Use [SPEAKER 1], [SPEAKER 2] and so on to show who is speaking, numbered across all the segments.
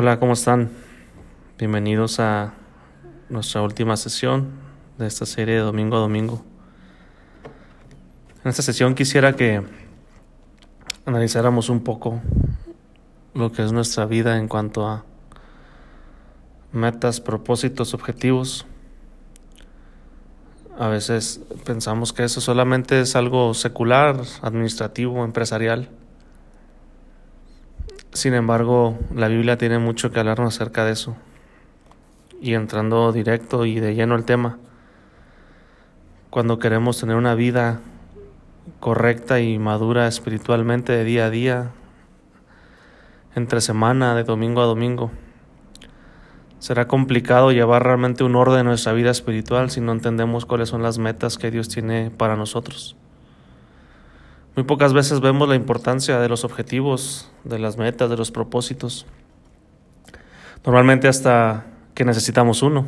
[SPEAKER 1] Hola, ¿cómo están? Bienvenidos a nuestra última sesión de esta serie de domingo a domingo. En esta sesión quisiera que analizáramos un poco lo que es nuestra vida en cuanto a metas, propósitos, objetivos. A veces pensamos que eso solamente es algo secular, administrativo, empresarial. Sin embargo, la Biblia tiene mucho que hablarnos acerca de eso. Y entrando directo y de lleno al tema, cuando queremos tener una vida correcta y madura espiritualmente de día a día, entre semana, de domingo a domingo, será complicado llevar realmente un orden en nuestra vida espiritual si no entendemos cuáles son las metas que Dios tiene para nosotros. Muy pocas veces vemos la importancia de los objetivos, de las metas, de los propósitos. Normalmente hasta que necesitamos uno.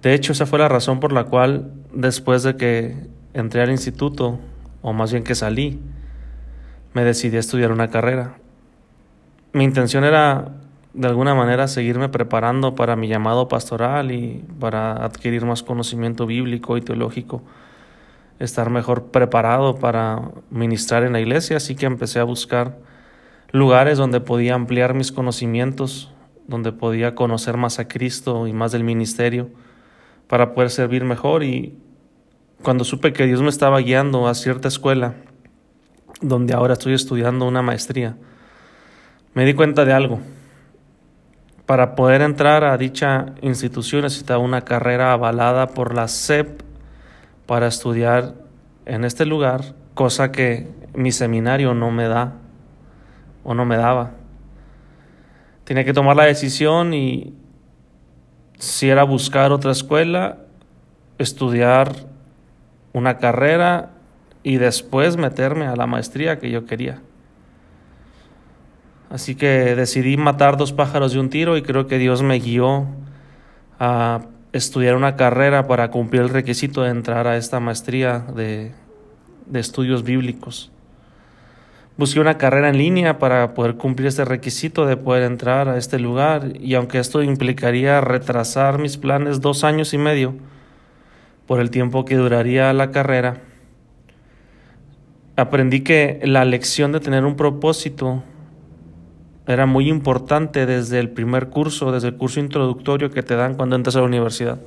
[SPEAKER 1] De hecho, esa fue la razón por la cual después de que entré al instituto, o más bien que salí, me decidí a estudiar una carrera. Mi intención era de alguna manera seguirme preparando para mi llamado pastoral y para adquirir más conocimiento bíblico y teológico estar mejor preparado para ministrar en la iglesia, así que empecé a buscar lugares donde podía ampliar mis conocimientos, donde podía conocer más a Cristo y más del ministerio para poder servir mejor y cuando supe que Dios me estaba guiando a cierta escuela donde ahora estoy estudiando una maestría, me di cuenta de algo. Para poder entrar a dicha institución necesitaba una carrera avalada por la SEP para estudiar en este lugar, cosa que mi seminario no me da o no me daba. Tenía que tomar la decisión y si era buscar otra escuela, estudiar una carrera y después meterme a la maestría que yo quería. Así que decidí matar dos pájaros de un tiro y creo que Dios me guió a estudiar una carrera para cumplir el requisito de entrar a esta maestría de, de estudios bíblicos. Busqué una carrera en línea para poder cumplir este requisito de poder entrar a este lugar y aunque esto implicaría retrasar mis planes dos años y medio por el tiempo que duraría la carrera, aprendí que la lección de tener un propósito era muy importante desde el primer curso, desde el curso introductorio que te dan cuando entras a la universidad.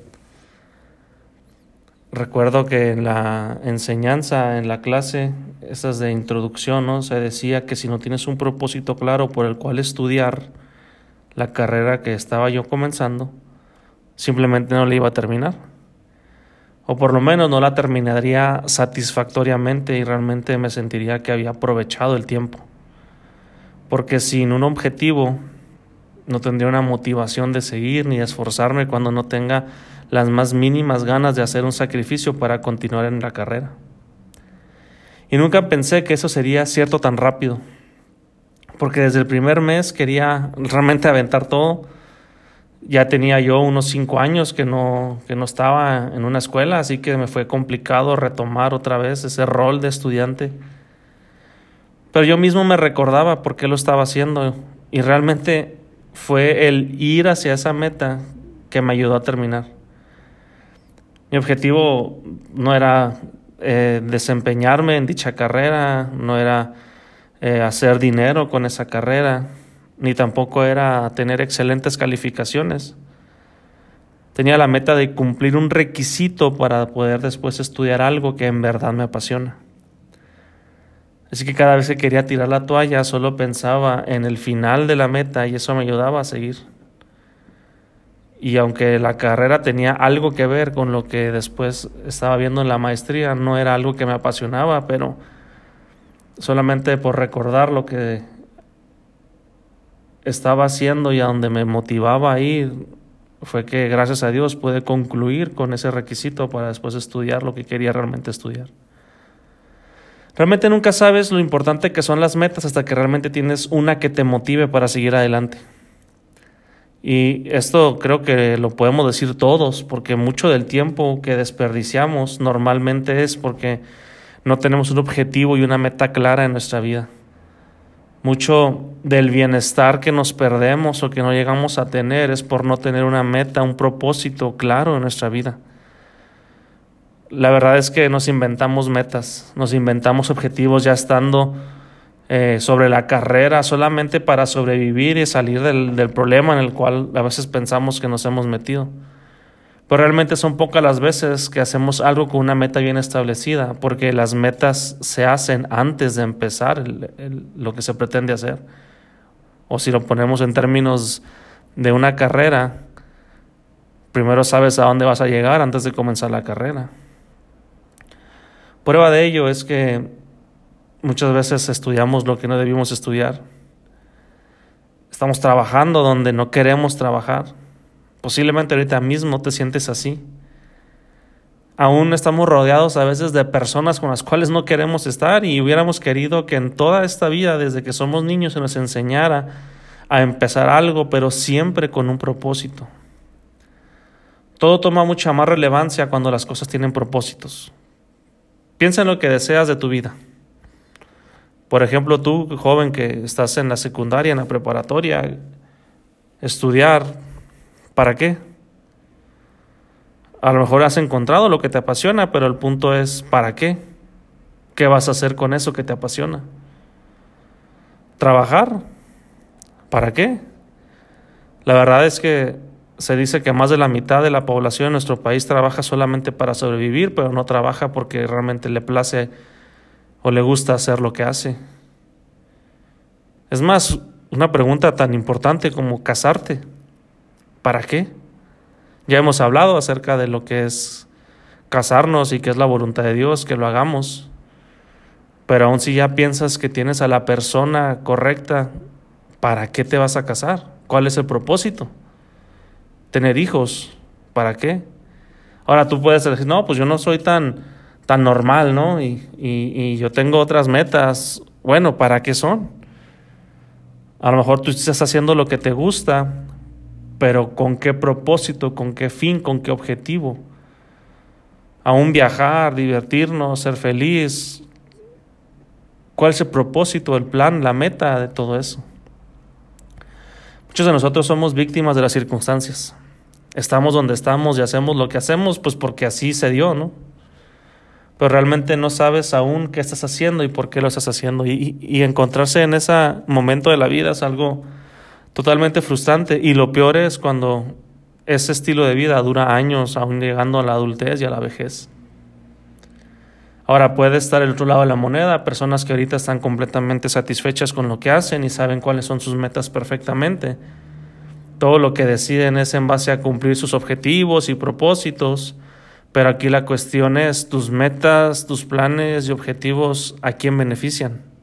[SPEAKER 1] Recuerdo que en la enseñanza, en la clase, esas de introducción, ¿no? se decía que si no tienes un propósito claro por el cual estudiar la carrera que estaba yo comenzando, simplemente no la iba a terminar. O por lo menos no la terminaría satisfactoriamente y realmente me sentiría que había aprovechado el tiempo porque sin un objetivo no tendría una motivación de seguir ni esforzarme cuando no tenga las más mínimas ganas de hacer un sacrificio para continuar en la carrera. Y nunca pensé que eso sería cierto tan rápido, porque desde el primer mes quería realmente aventar todo. Ya tenía yo unos cinco años que no, que no estaba en una escuela, así que me fue complicado retomar otra vez ese rol de estudiante pero yo mismo me recordaba por qué lo estaba haciendo y realmente fue el ir hacia esa meta que me ayudó a terminar. Mi objetivo no era eh, desempeñarme en dicha carrera, no era eh, hacer dinero con esa carrera, ni tampoco era tener excelentes calificaciones. Tenía la meta de cumplir un requisito para poder después estudiar algo que en verdad me apasiona. Así que cada vez que quería tirar la toalla solo pensaba en el final de la meta y eso me ayudaba a seguir. Y aunque la carrera tenía algo que ver con lo que después estaba viendo en la maestría, no era algo que me apasionaba, pero solamente por recordar lo que estaba haciendo y a donde me motivaba a ir, fue que gracias a Dios pude concluir con ese requisito para después estudiar lo que quería realmente estudiar. Realmente nunca sabes lo importante que son las metas hasta que realmente tienes una que te motive para seguir adelante. Y esto creo que lo podemos decir todos, porque mucho del tiempo que desperdiciamos normalmente es porque no tenemos un objetivo y una meta clara en nuestra vida. Mucho del bienestar que nos perdemos o que no llegamos a tener es por no tener una meta, un propósito claro en nuestra vida. La verdad es que nos inventamos metas, nos inventamos objetivos ya estando eh, sobre la carrera solamente para sobrevivir y salir del, del problema en el cual a veces pensamos que nos hemos metido. Pero realmente son pocas las veces que hacemos algo con una meta bien establecida, porque las metas se hacen antes de empezar lo que se pretende hacer. O si lo ponemos en términos de una carrera, primero sabes a dónde vas a llegar antes de comenzar la carrera. Prueba de ello es que muchas veces estudiamos lo que no debimos estudiar. Estamos trabajando donde no queremos trabajar Posiblemente ahorita mismo te sientes así. Aún estamos rodeados a veces de personas con las cuales no queremos estar y hubiéramos querido que en toda esta vida, desde que somos niños, se nos enseñara a empezar algo, pero siempre con un propósito. Todo toma mucha más relevancia cuando las cosas tienen propósitos. Piensa en lo que deseas de tu vida. Por ejemplo, tú, joven que estás en la secundaria, en la preparatoria, estudiar, ¿Para qué? A lo mejor has encontrado lo que te apasiona, pero el punto es ¿para qué? ¿Qué vas a hacer con eso que te apasiona? ¿Trabajar? ¿Para qué? La verdad es que se dice que más de la mitad de la población en nuestro país trabaja solamente para sobrevivir, pero no trabaja porque realmente le place o le gusta hacer lo que hace. Es más, una pregunta tan importante como casarte. ¿Para qué? Ya hemos hablado acerca de lo que es casarnos y que es la voluntad de Dios, que lo hagamos. Pero aún si ya piensas que tienes a la persona correcta, ¿para qué te vas a casar? ¿Cuál es el propósito? Tener hijos, ¿para qué? Ahora tú puedes decir, no, pues yo no soy tan, tan normal, ¿no? Y, y, y yo tengo otras metas. Bueno, ¿para qué son? A lo mejor tú estás haciendo lo que te gusta, pero ¿con qué propósito, con qué fin, con qué objetivo? Aún viajar, divertirnos, ser feliz. ¿Cuál es el propósito, el plan, la meta de todo eso? Muchos de nosotros somos víctimas de las circunstancias. Estamos donde estamos y hacemos lo que hacemos, pues porque así se dio, ¿no? Pero realmente no sabes aún qué estás haciendo y por qué lo estás haciendo. Y, encontrarse en ese momento de la vida es algo totalmente frustrante. Y lo peor es cuando ese estilo de vida dura años, aún llegando a la adultez y a la vejez. Ahora puede estar el otro lado de la moneda, personas que ahorita están completamente satisfechas con lo que hacen y saben cuáles son sus metas perfectamente. Todo lo que deciden es en base a cumplir sus objetivos y propósitos, pero aquí la cuestión es tus metas, tus planes y objetivos, ¿a quién benefician?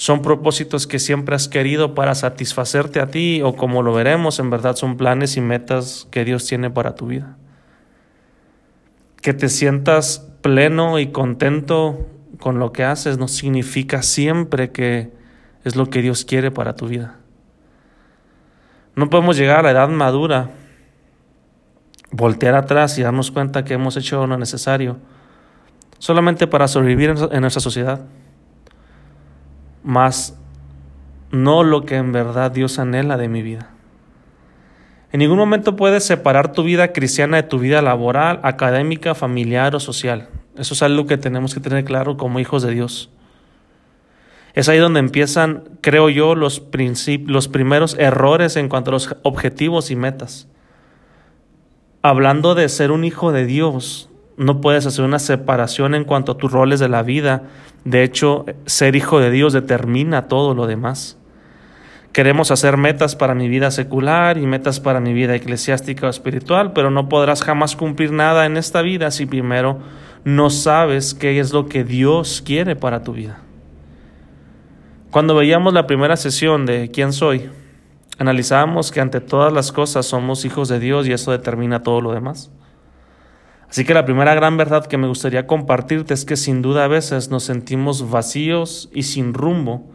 [SPEAKER 1] son propósitos que siempre has querido para satisfacerte a ti o como lo veremos, en verdad son planes y metas que Dios tiene para tu vida. Que te sientas pleno y contento con lo que haces no significa siempre que es lo que Dios quiere para tu vida. No podemos llegar a la edad madura, voltear atrás y darnos cuenta que hemos hecho lo necesario solamente para sobrevivir en nuestra sociedad más no lo que en verdad Dios anhela de mi vida. En ningún momento puedes separar tu vida cristiana de tu vida laboral, académica, familiar o social. Eso es algo que tenemos que tener claro como hijos de Dios. Es ahí donde empiezan, creo yo, los, los primeros errores en cuanto a los objetivos y metas. Hablando de ser un hijo de Dios, no puedes hacer una separación en cuanto a tus roles de la vida. De hecho, ser hijo de Dios determina todo lo demás. Queremos hacer metas para mi vida secular y metas para mi vida eclesiástica o espiritual, pero no podrás jamás cumplir nada en esta vida si primero no sabes qué es lo que Dios quiere para tu vida. Cuando veíamos la primera sesión de ¿Quién soy? analizábamos que ante todas las cosas somos hijos de Dios y eso determina todo lo demás. Así que la primera gran verdad que me gustaría compartirte es que sin duda a veces nos sentimos vacíos y sin rumbo,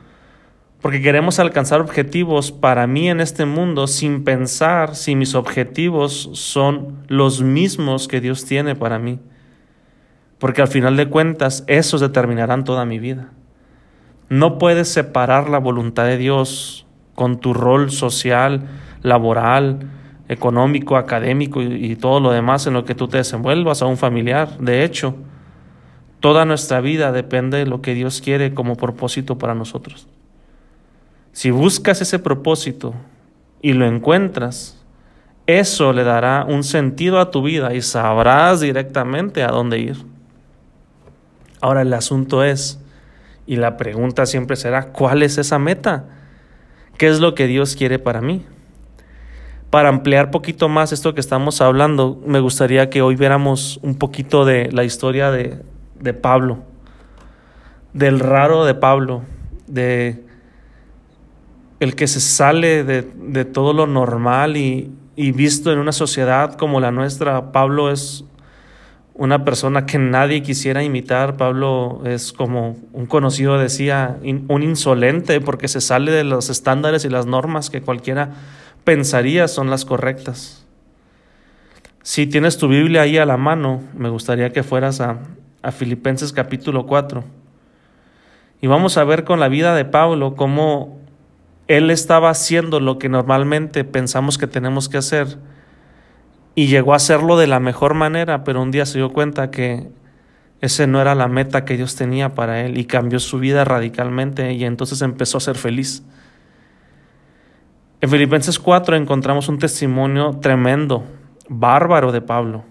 [SPEAKER 1] porque queremos alcanzar objetivos para mí en este mundo sin pensar si mis objetivos son los mismos que Dios tiene para mí, porque al final de cuentas esos determinarán toda mi vida. No puedes separar la voluntad de Dios con tu rol social, laboral, económico, académico y, todo lo demás en lo que tú te desenvuelvas a un familiar. De hecho, toda nuestra vida depende de lo que Dios quiere como propósito para nosotros. Si buscas ese propósito y lo encuentras, eso le dará un sentido a tu vida y sabrás directamente a dónde ir. Ahora el asunto es, y la pregunta siempre será, ¿cuál es esa meta? ¿Qué es lo que Dios quiere para mí? Para ampliar poquito más esto que estamos hablando, me gustaría que hoy viéramos un poquito de la historia de, de Pablo, del raro de Pablo, de el que se sale de, de todo lo normal y, y visto en una sociedad como la nuestra, Pablo es una persona que nadie quisiera imitar. Pablo es como un conocido decía, un insolente porque se sale de los estándares y las normas que cualquiera pensaría son las correctas. Si tienes tu Biblia ahí a la mano, me gustaría que fueras a, a Filipenses capítulo 4. Y vamos a ver con la vida de Pablo cómo él estaba haciendo lo que normalmente pensamos que tenemos que hacer y llegó a hacerlo de la mejor manera, pero un día se dio cuenta que ese no era la meta que Dios tenía para él y cambió su vida radicalmente y entonces empezó a ser feliz. En Filipenses 4 encontramos un testimonio tremendo, bárbaro de Pablo.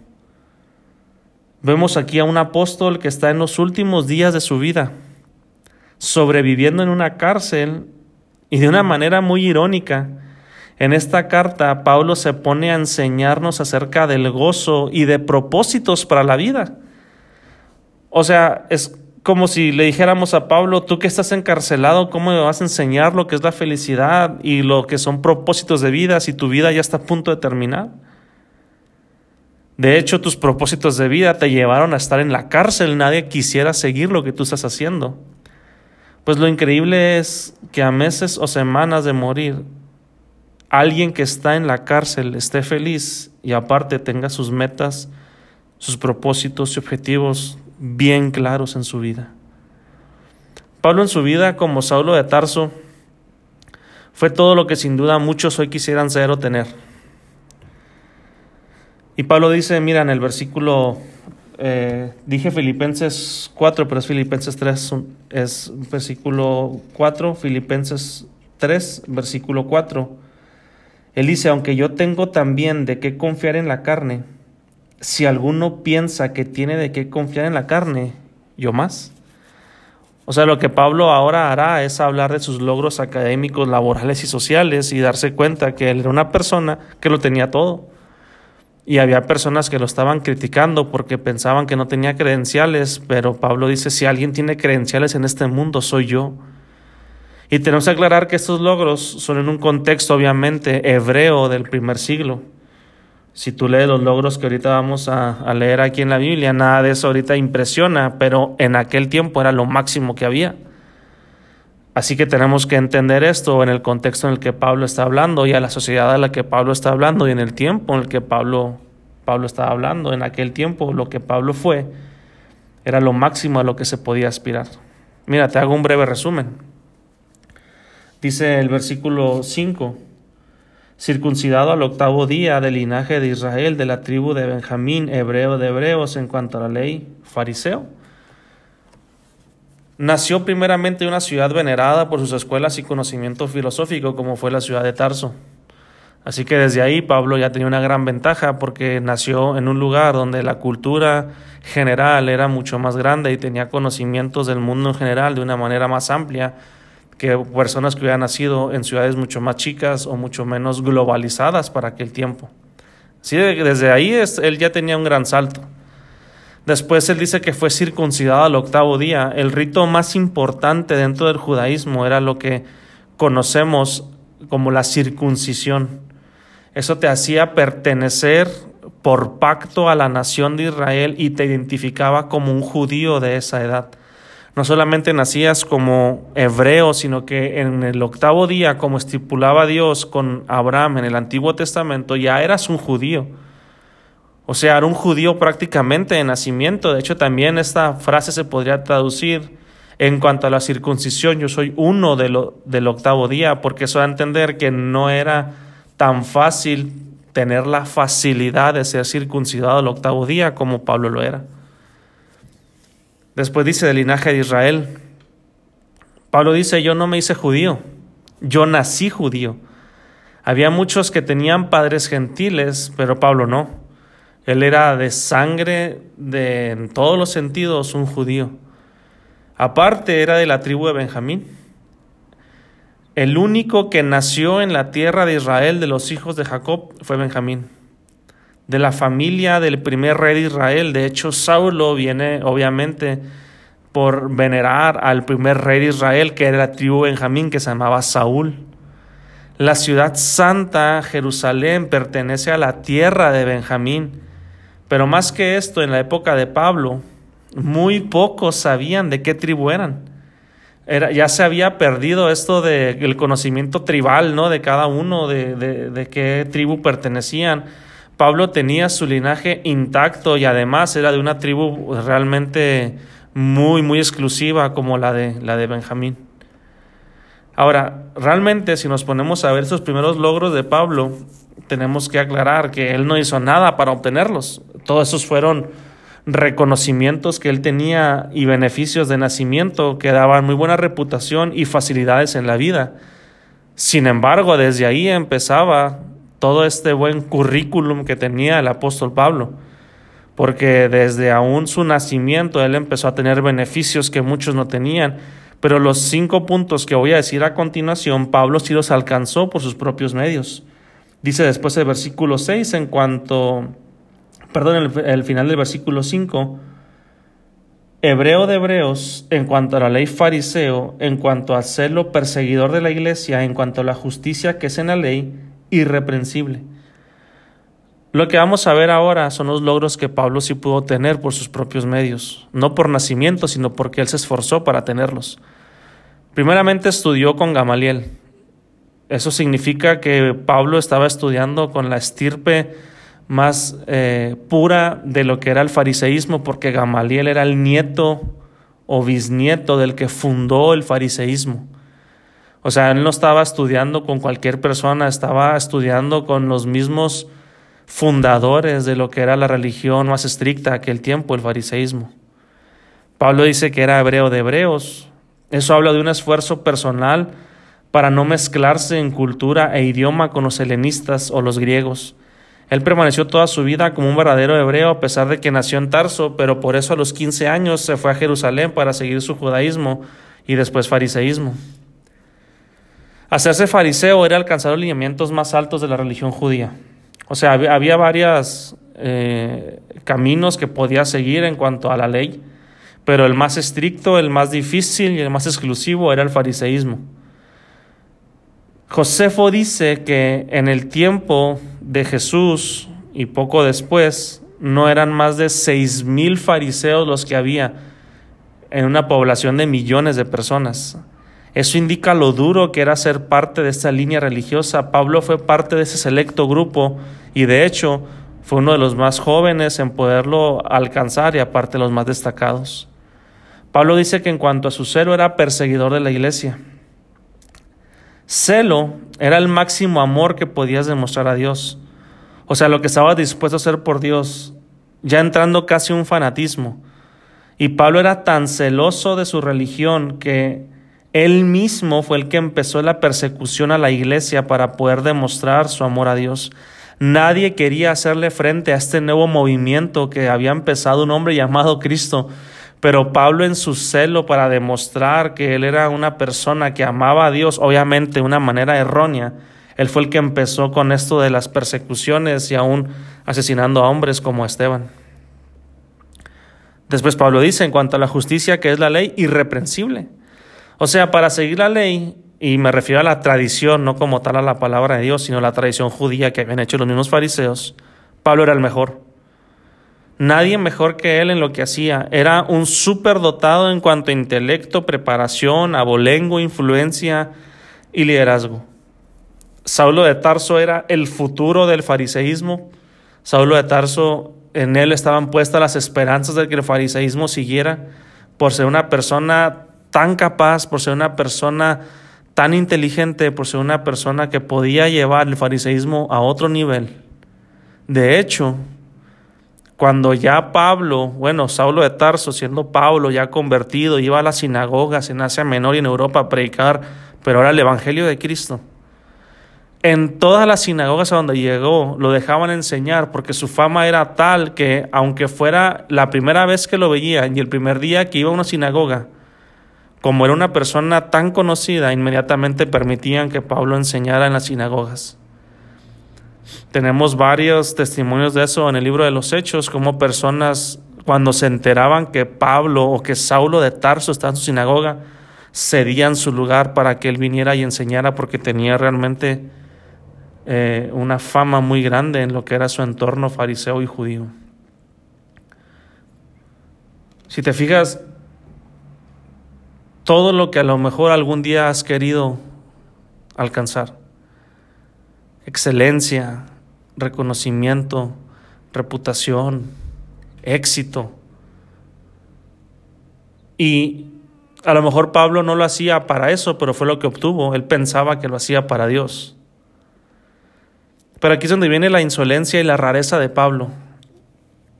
[SPEAKER 1] Vemos aquí a un apóstol que está en los últimos días de su vida, sobreviviendo en una cárcel y de una manera muy irónica, en esta carta Pablo se pone a enseñarnos acerca del gozo y de propósitos para la vida. O sea, es como si le dijéramos a Pablo, tú que estás encarcelado, ¿cómo me vas a enseñar lo que es la felicidad y lo que son propósitos de vida si tu vida ya está a punto de terminar? De hecho, tus propósitos de vida te llevaron a estar en la cárcel, nadie quisiera seguir lo que tú estás haciendo. Pues lo increíble es que a meses o semanas de morir, alguien que está en la cárcel esté feliz y aparte tenga sus metas, sus propósitos y objetivos bien claros en su vida. Pablo en su vida como Saulo de Tarso fue todo lo que sin duda muchos hoy quisieran ser o tener. Y Pablo dice, mira, en el versículo eh, dije Filipenses 4, pero es Filipenses 3, es versículo 4, Filipenses 3, versículo 4. Él dice, aunque yo tengo también de qué confiar en la carne, si alguno piensa que tiene de qué confiar en la carne, yo más. O sea, lo que Pablo ahora hará es hablar de sus logros académicos, laborales y sociales y darse cuenta que él era una persona que lo tenía todo y había personas que lo estaban criticando porque pensaban que no tenía credenciales, pero Pablo dice, si alguien tiene credenciales en este mundo, soy yo. Y tenemos que aclarar que estos logros son en un contexto obviamente hebreo del primer siglo. Si tú lees los logros que ahorita vamos a, leer aquí en la Biblia, nada de eso ahorita impresiona, pero en aquel tiempo era lo máximo que había. Así que tenemos que entender esto en el contexto en el que Pablo está hablando y a la sociedad a la que Pablo está hablando y en el tiempo en el que Pablo, Pablo estaba hablando. En aquel tiempo lo que Pablo fue era lo máximo a lo que se podía aspirar. Mira, te hago un breve resumen. Dice el versículo 5, circuncidado al octavo día del linaje de Israel, de la tribu de Benjamín, hebreo de hebreos en cuanto a la ley, fariseo Nació primeramente en una ciudad venerada por sus escuelas y conocimiento filosófico, como fue la ciudad de Tarso. Así que desde ahí Pablo ya tenía una gran ventaja porque nació en un lugar donde la cultura general era mucho más grande y tenía conocimientos del mundo en general de una manera más amplia que personas que hubieran nacido en ciudades mucho más chicas o mucho menos globalizadas para aquel tiempo. Que desde ahí él ya tenía un gran salto. Después él dice que fue circuncidado al octavo día. El rito más importante dentro del judaísmo era lo que conocemos como la circuncisión. Eso te hacía pertenecer por pacto a la nación de Israel y te identificaba como un judío de esa edad. No solamente nacías como hebreo, sino que en el octavo día, como estipulaba Dios con Abraham en el Antiguo Testamento, ya eras un judío. O sea, era un judío prácticamente de nacimiento. De hecho, también esta frase se podría traducir, En cuanto a la circuncisión, yo soy uno del octavo día, porque eso da a entender que no era tan fácil tener la facilidad de ser circuncidado el octavo día como Pablo lo era. Después dice del linaje de Israel. Pablo dice, yo no me hice judío, yo nací judío. Había muchos que tenían padres gentiles, pero Pablo no. Él era de sangre, de, en todos los sentidos, un judío. Aparte era de la tribu de Benjamín. El único que nació en la tierra de Israel de los hijos de Jacob fue Benjamín. De la familia del primer rey de Israel. De hecho, Saulo viene obviamente por venerar al primer rey de Israel, que era la tribu Benjamín, que se llamaba Saúl. La ciudad santa, Jerusalén, pertenece a la tierra de Benjamín. Pero más que esto, en la época de Pablo, muy pocos sabían de qué tribu eran. Era, ya se había perdido esto del conocimiento tribal, ¿no? De cada uno, de, de, de qué tribu pertenecían. Pablo tenía su linaje intacto y además era de una tribu realmente muy, muy exclusiva como la de, la de Benjamín. Ahora, realmente si nos ponemos a ver esos primeros logros de Pablo, tenemos que aclarar que él no hizo nada para obtenerlos. Todos esos fueron reconocimientos que él tenía y beneficios de nacimiento que daban muy buena reputación y facilidades en la vida. Sin embargo, desde ahí empezaba todo este buen currículum que tenía el apóstol Pablo, porque desde aún su nacimiento él empezó a tener beneficios que muchos no tenían. Pero los cinco puntos que voy a decir a continuación, Pablo sí los alcanzó por sus propios medios. Dice después el versículo 6 en cuanto perdón, el, final del versículo 5, hebreo de hebreos, en cuanto a la ley fariseo, en cuanto a celo perseguidor de la iglesia, en cuanto a la justicia que es en la ley, irreprensible. Lo que vamos a ver ahora son los logros que Pablo sí pudo tener por sus propios medios, no por nacimiento, sino porque él se esforzó para tenerlos. Primeramente estudió con Gamaliel. Eso significa que Pablo estaba estudiando con la estirpe más eh, pura de lo que era el fariseísmo, porque Gamaliel era el nieto o bisnieto del que fundó el fariseísmo. O sea, él no estaba estudiando con cualquier persona, estaba estudiando con los mismos fundadores de lo que era la religión más estricta de aquel tiempo, el fariseísmo. Pablo dice que era hebreo de hebreos. Eso habla de un esfuerzo personal para no mezclarse en cultura e idioma con los helenistas o los griegos. Él permaneció toda su vida como un verdadero hebreo a pesar de que nació en Tarso, pero por eso a los 15 años se fue a Jerusalén para seguir su judaísmo y después fariseísmo. Hacerse fariseo era alcanzar los lineamientos más altos de la religión judía. O sea, había varios eh, caminos que podía seguir en cuanto a la ley, pero el más estricto, el más difícil y el más exclusivo era el fariseísmo. Josefo dice que en el tiempo de Jesús y poco después no eran más de seis mil fariseos los que había en una población de millones de personas. Eso indica lo duro que era ser parte de esta línea religiosa. Pablo fue parte de ese selecto grupo y de hecho fue uno de los más jóvenes en poderlo alcanzar y aparte los más destacados. Pablo dice que en cuanto a su celo era perseguidor de la iglesia. Celo era el máximo amor que podías demostrar a Dios. O sea, lo que estaba dispuesto a hacer por Dios, ya entrando casi un fanatismo. Y Pablo era tan celoso de su religión que él mismo fue el que empezó la persecución a la iglesia para poder demostrar su amor a Dios. Nadie quería hacerle frente a este nuevo movimiento que había empezado un hombre llamado Cristo pero Pablo en su celo para demostrar que él era una persona que amaba a Dios, obviamente de una manera errónea, él fue el que empezó con esto de las persecuciones y aún asesinando a hombres como Esteban. Después Pablo dice en cuanto a la justicia que es la ley irreprensible. O sea, para seguir la ley, y me refiero a la tradición, no como tal a la palabra de Dios, sino la tradición judía que habían hecho los mismos fariseos, Pablo era el mejor. Nadie mejor que él en lo que hacía. Era un dotado en cuanto a intelecto, preparación, abolengo, influencia y liderazgo. Saulo de Tarso era el futuro del fariseísmo. Saulo de Tarso, en él estaban puestas las esperanzas de que el fariseísmo siguiera por ser una persona tan capaz, por ser una persona tan inteligente, por ser una persona que podía llevar el fariseísmo a otro nivel. De hecho, cuando ya Pablo, bueno, Saulo de Tarso, siendo Pablo ya convertido, iba a las sinagogas en Asia Menor y en Europa a predicar, pero ahora el Evangelio de Cristo. En todas las sinagogas a donde llegó lo dejaban enseñar porque su fama era tal que aunque fuera la primera vez que lo veían y el primer día que iba a una sinagoga, como era una persona tan conocida, inmediatamente permitían que Pablo enseñara en las sinagogas. Tenemos varios testimonios de eso en el libro de los Hechos, como personas cuando se enteraban que Pablo o que Saulo de Tarso estaba en su sinagoga, cedían su lugar para que él viniera y enseñara porque tenía realmente eh, una fama muy grande en lo que era su entorno fariseo y judío. Si te fijas, todo lo que a lo mejor algún día has querido alcanzar, excelencia, reconocimiento, reputación, éxito, y a lo mejor Pablo no lo hacía para eso, pero fue lo que obtuvo. Él pensaba que lo hacía para Dios. Pero aquí es donde viene la insolencia y la rareza de Pablo.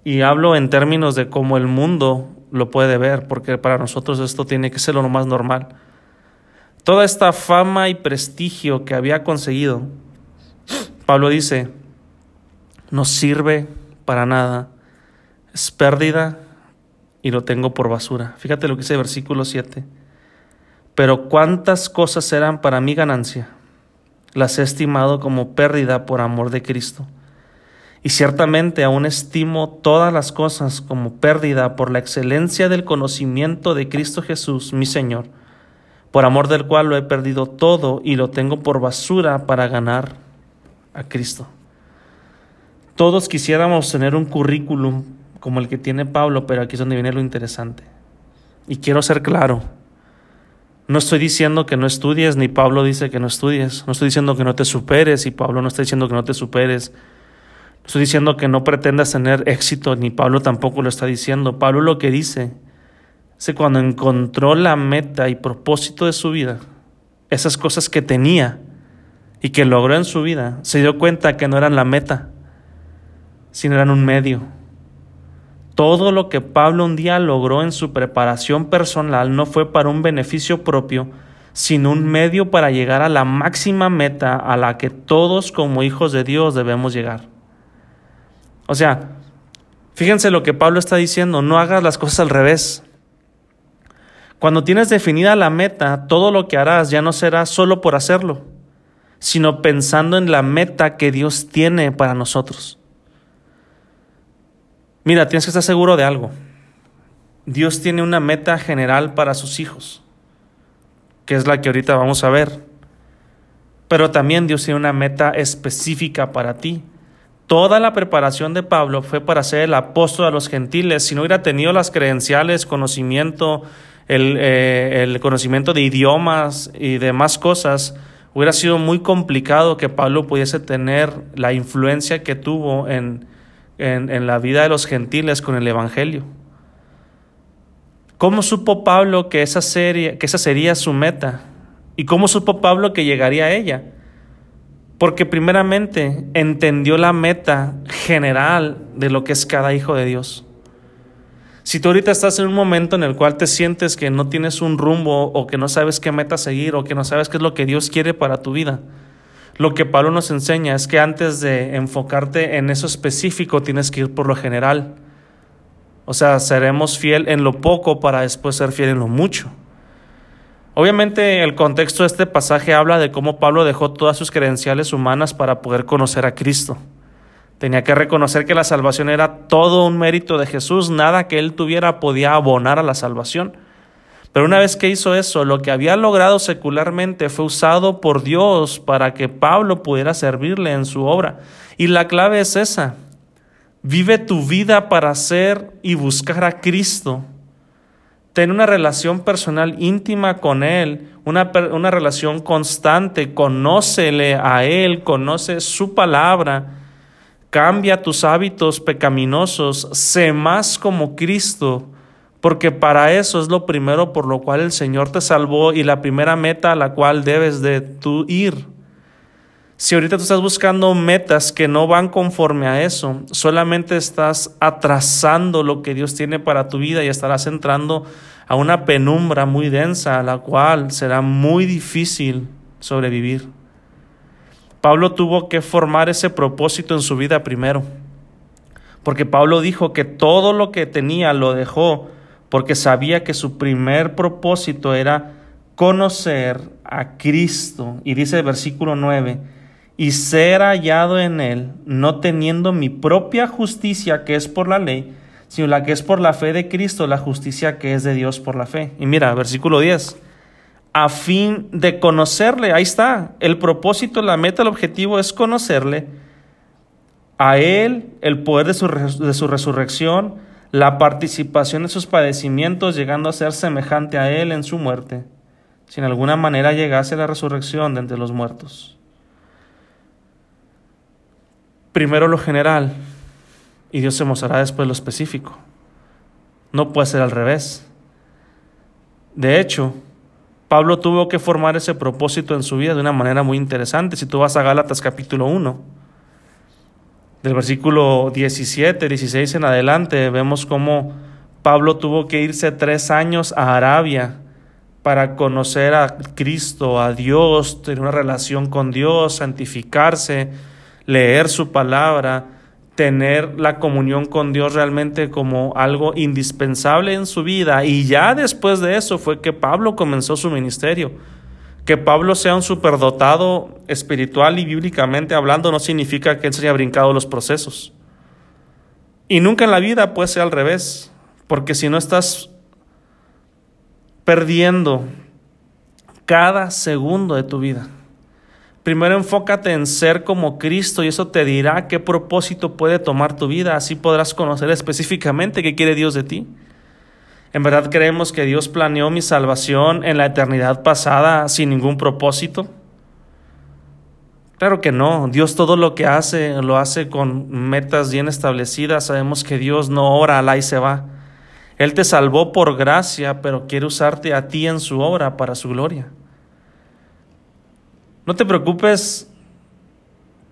[SPEAKER 1] Y hablo en términos de cómo el mundo lo puede ver, porque para nosotros esto tiene que ser lo más normal. Toda esta fama y prestigio que había conseguido, Pablo dice, no sirve para nada, es pérdida y lo tengo por basura. Fíjate lo que dice el versículo 7. Pero cuántas cosas eran para mi ganancia las he estimado como pérdida por amor de Cristo. Y ciertamente aún estimo todas las cosas como pérdida por la excelencia del conocimiento de Cristo Jesús, mi Señor, por amor del cual lo he perdido todo y lo tengo por basura para ganar a Cristo. Todos quisiéramos tener un currículum como el que tiene Pablo, pero aquí es donde viene lo interesante. Y quiero ser claro, no estoy diciendo que no estudies, ni Pablo dice que no estudies. No estoy diciendo que no te superes, y Pablo no está diciendo que no te superes. Estoy diciendo que no pretendas tener éxito, ni Pablo tampoco lo está diciendo. Pablo lo que dice es que cuando encontró la meta y propósito de su vida, esas cosas que tenía y que logró en su vida, se dio cuenta que no eran la meta, sino eran un medio todo lo que Pablo un día logró en su preparación personal no fue para un beneficio propio, sino un medio para llegar a la máxima meta a la que todos como hijos de Dios debemos llegar. O sea, fíjense lo que Pablo está diciendo, no hagas las cosas al revés. Cuando tienes definida la meta, todo lo que harás ya no será solo por hacerlo, sino pensando en la meta que Dios tiene para nosotros. Mira, tienes que estar seguro de algo. Dios tiene una meta general para sus hijos, que es la que ahorita vamos a ver. Pero también Dios tiene una meta específica para ti. Toda la preparación de Pablo fue para ser el apóstol a los gentiles. Si no hubiera tenido las credenciales, conocimiento, el, eh, el conocimiento de idiomas y demás cosas, hubiera sido muy complicado que Pablo pudiese tener la influencia que tuvo en, en, la vida de los gentiles con el Evangelio. ¿Cómo supo Pablo que esa, serie, que esa sería su meta? ¿Y cómo supo Pablo que llegaría a ella? Porque primeramente entendió la meta general de lo que es cada hijo de Dios. Si tú ahorita estás en un momento en el cual te sientes que no tienes un rumbo o que no sabes qué meta seguir o que no sabes qué es lo que Dios quiere para tu vida, lo que Pablo nos enseña es que antes de enfocarte en eso específico tienes que ir por lo general. O sea, seremos fiel en lo poco para después ser fiel en lo mucho. Obviamente el contexto de este pasaje habla de cómo Pablo dejó todas sus credenciales humanas para poder conocer a Cristo. Tenía que reconocer que la salvación era todo un mérito de Jesús, nada que él tuviera podía abonar a la salvación. Pero una vez que hizo eso, lo que había logrado secularmente fue usado por Dios para que Pablo pudiera servirle en su obra. Y la clave es esa. Vive tu vida para ser y buscar a Cristo. Ten una relación personal íntima con Él, una, una relación constante. Conócele a Él, conoce su palabra. Cambia tus hábitos pecaminosos, sé más como Cristo porque para eso es lo primero por lo cual el Señor te salvó y la primera meta a la cual debes de tú ir. Si ahorita tú estás buscando metas que no van conforme a eso, solamente estás atrasando lo que Dios tiene para tu vida y estarás entrando a una penumbra muy densa a la cual será muy difícil sobrevivir. Pablo tuvo que formar ese propósito en su vida primero, porque Pablo dijo que todo lo que tenía lo dejó porque sabía que su primer propósito era conocer a Cristo. Y dice el versículo 9, y ser hallado en él, no teniendo mi propia justicia que es por la ley, sino la que es por la fe de Cristo, la justicia que es de Dios por la fe. Y mira, versículo 10, a fin de conocerle, ahí está, el propósito, la meta, el objetivo es conocerle, a él, el poder de su, de su resurrección, la participación en sus padecimientos, llegando a ser semejante a él en su muerte, si en alguna manera llegase la resurrección de entre los muertos primero lo general y Dios se mostrará después lo específico. No puede ser al revés. De hecho, Pablo tuvo que formar ese propósito en su vida de una manera muy interesante. Si tú vas a Gálatas capítulo 1, del versículo 17, 16 en adelante, vemos cómo Pablo tuvo que irse tres años a Arabia para conocer a Cristo, a Dios, tener una relación con Dios, santificarse, leer su palabra, tener la comunión con Dios realmente como algo indispensable en su vida. Y ya después de eso fue que Pablo comenzó su ministerio. Que Pablo sea un superdotado espiritual y bíblicamente hablando no significa que él se haya brincado los procesos. Y nunca en la vida puede ser al revés, porque si no estás perdiendo cada segundo de tu vida. Primero enfócate en ser como Cristo y eso te dirá qué propósito puede tomar tu vida. Así podrás conocer específicamente qué quiere Dios de ti. ¿En verdad creemos que Dios planeó mi salvación en la eternidad pasada sin ningún propósito? Claro que no. Dios todo lo que hace lo hace con metas bien establecidas. Sabemos que Dios no ora al y se va. Él te salvó por gracia, pero quiere usarte a ti en su obra para su gloria. No te preocupes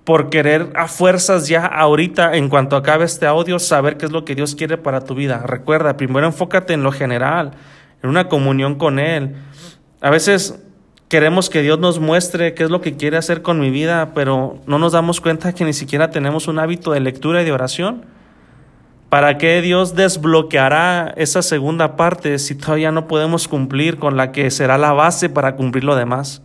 [SPEAKER 1] por querer a fuerzas ya ahorita, en cuanto acabe este audio, saber qué es lo que Dios quiere para tu vida. Recuerda, primero enfócate en lo general, en una comunión con Él. A veces queremos que Dios nos muestre qué es lo que quiere hacer con mi vida, pero no nos damos cuenta que ni siquiera tenemos un hábito de lectura y de oración. ¿Para qué Dios desbloqueará esa segunda parte si todavía no podemos cumplir con la que será la base para cumplir lo demás?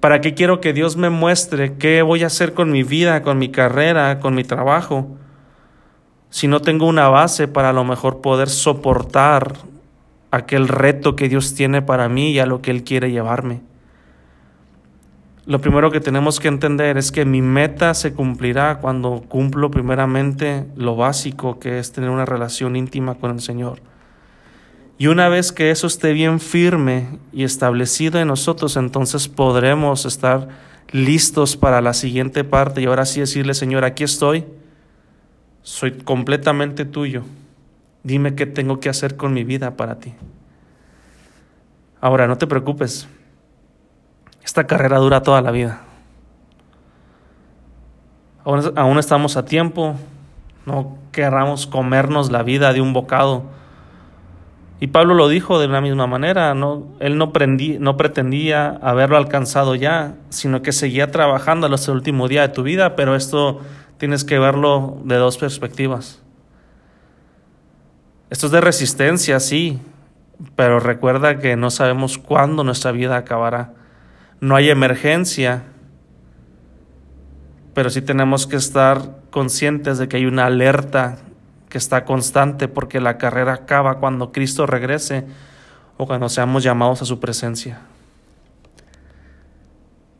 [SPEAKER 1] ¿Para qué quiero que Dios me muestre qué voy a hacer con mi vida, con mi carrera, con mi trabajo? Si no tengo una base para a lo mejor poder soportar aquel reto que Dios tiene para mí y a lo que Él quiere llevarme. Lo primero que tenemos que entender es que mi meta se cumplirá cuando cumplo primeramente lo básico que es tener una relación íntima con el Señor. Y una vez que eso esté bien firme y establecido en nosotros, entonces podremos estar listos para la siguiente parte y ahora sí decirle, Señor, aquí estoy, soy completamente tuyo. Dime qué tengo que hacer con mi vida para ti. Ahora, no te preocupes. Esta carrera dura toda la vida. Aún, aún estamos a tiempo. No querramos comernos la vida de un bocado y Pablo lo dijo de la misma manera, ¿no? él no, no pretendía haberlo alcanzado ya, sino que seguía trabajando hasta el último día de tu vida, pero esto tienes que verlo de dos perspectivas. Esto es de resistencia, sí, pero recuerda que no sabemos cuándo nuestra vida acabará. No hay emergencia, pero sí tenemos que estar conscientes de que hay una alerta que está constante porque la carrera acaba cuando Cristo regrese o cuando seamos llamados a su presencia.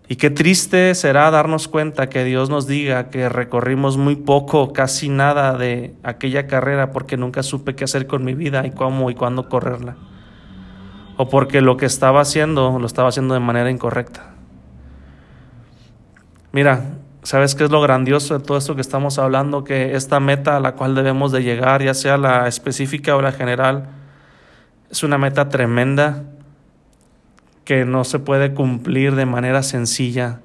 [SPEAKER 1] Y qué triste será darnos cuenta que Dios nos diga que recorrimos muy poco, casi nada de aquella carrera porque nunca supe qué hacer con mi vida y cómo y cuándo correrla. O porque lo que estaba haciendo lo estaba haciendo de manera incorrecta. Mira, ¿Sabes qué es lo grandioso de todo esto que estamos hablando? Que esta meta a la cual debemos de llegar, ya sea la específica o la general, es una meta tremenda que no se puede cumplir de manera sencilla.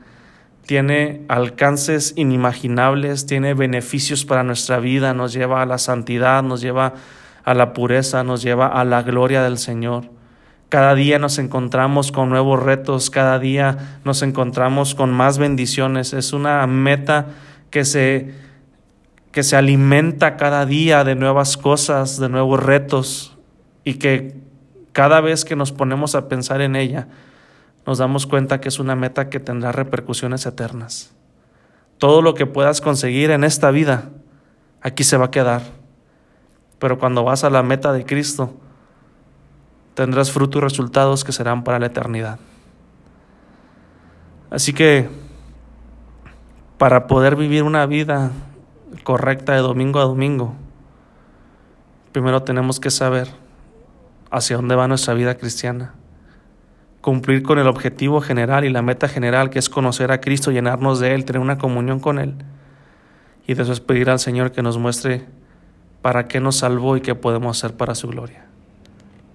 [SPEAKER 1] Tiene alcances inimaginables, tiene beneficios para nuestra vida, nos lleva a la santidad, nos lleva a la pureza, nos lleva a la gloria del Señor. Cada día nos encontramos con nuevos retos, cada día nos encontramos con más bendiciones. Es una meta que se, que se alimenta cada día de nuevas cosas, de nuevos retos y que cada vez que nos ponemos a pensar en ella, nos damos cuenta que es una meta que tendrá repercusiones eternas. Todo lo que puedas conseguir en esta vida, aquí se va a quedar. Pero cuando vas a la meta de Cristo, tendrás frutos y resultados que serán para la eternidad. Así que para poder vivir una vida correcta de domingo a domingo, primero tenemos que saber hacia dónde va nuestra vida cristiana, cumplir con el objetivo general y la meta general que es conocer a Cristo, llenarnos de Él, tener una comunión con Él y después pedir al Señor que nos muestre para qué nos salvó y qué podemos hacer para su gloria.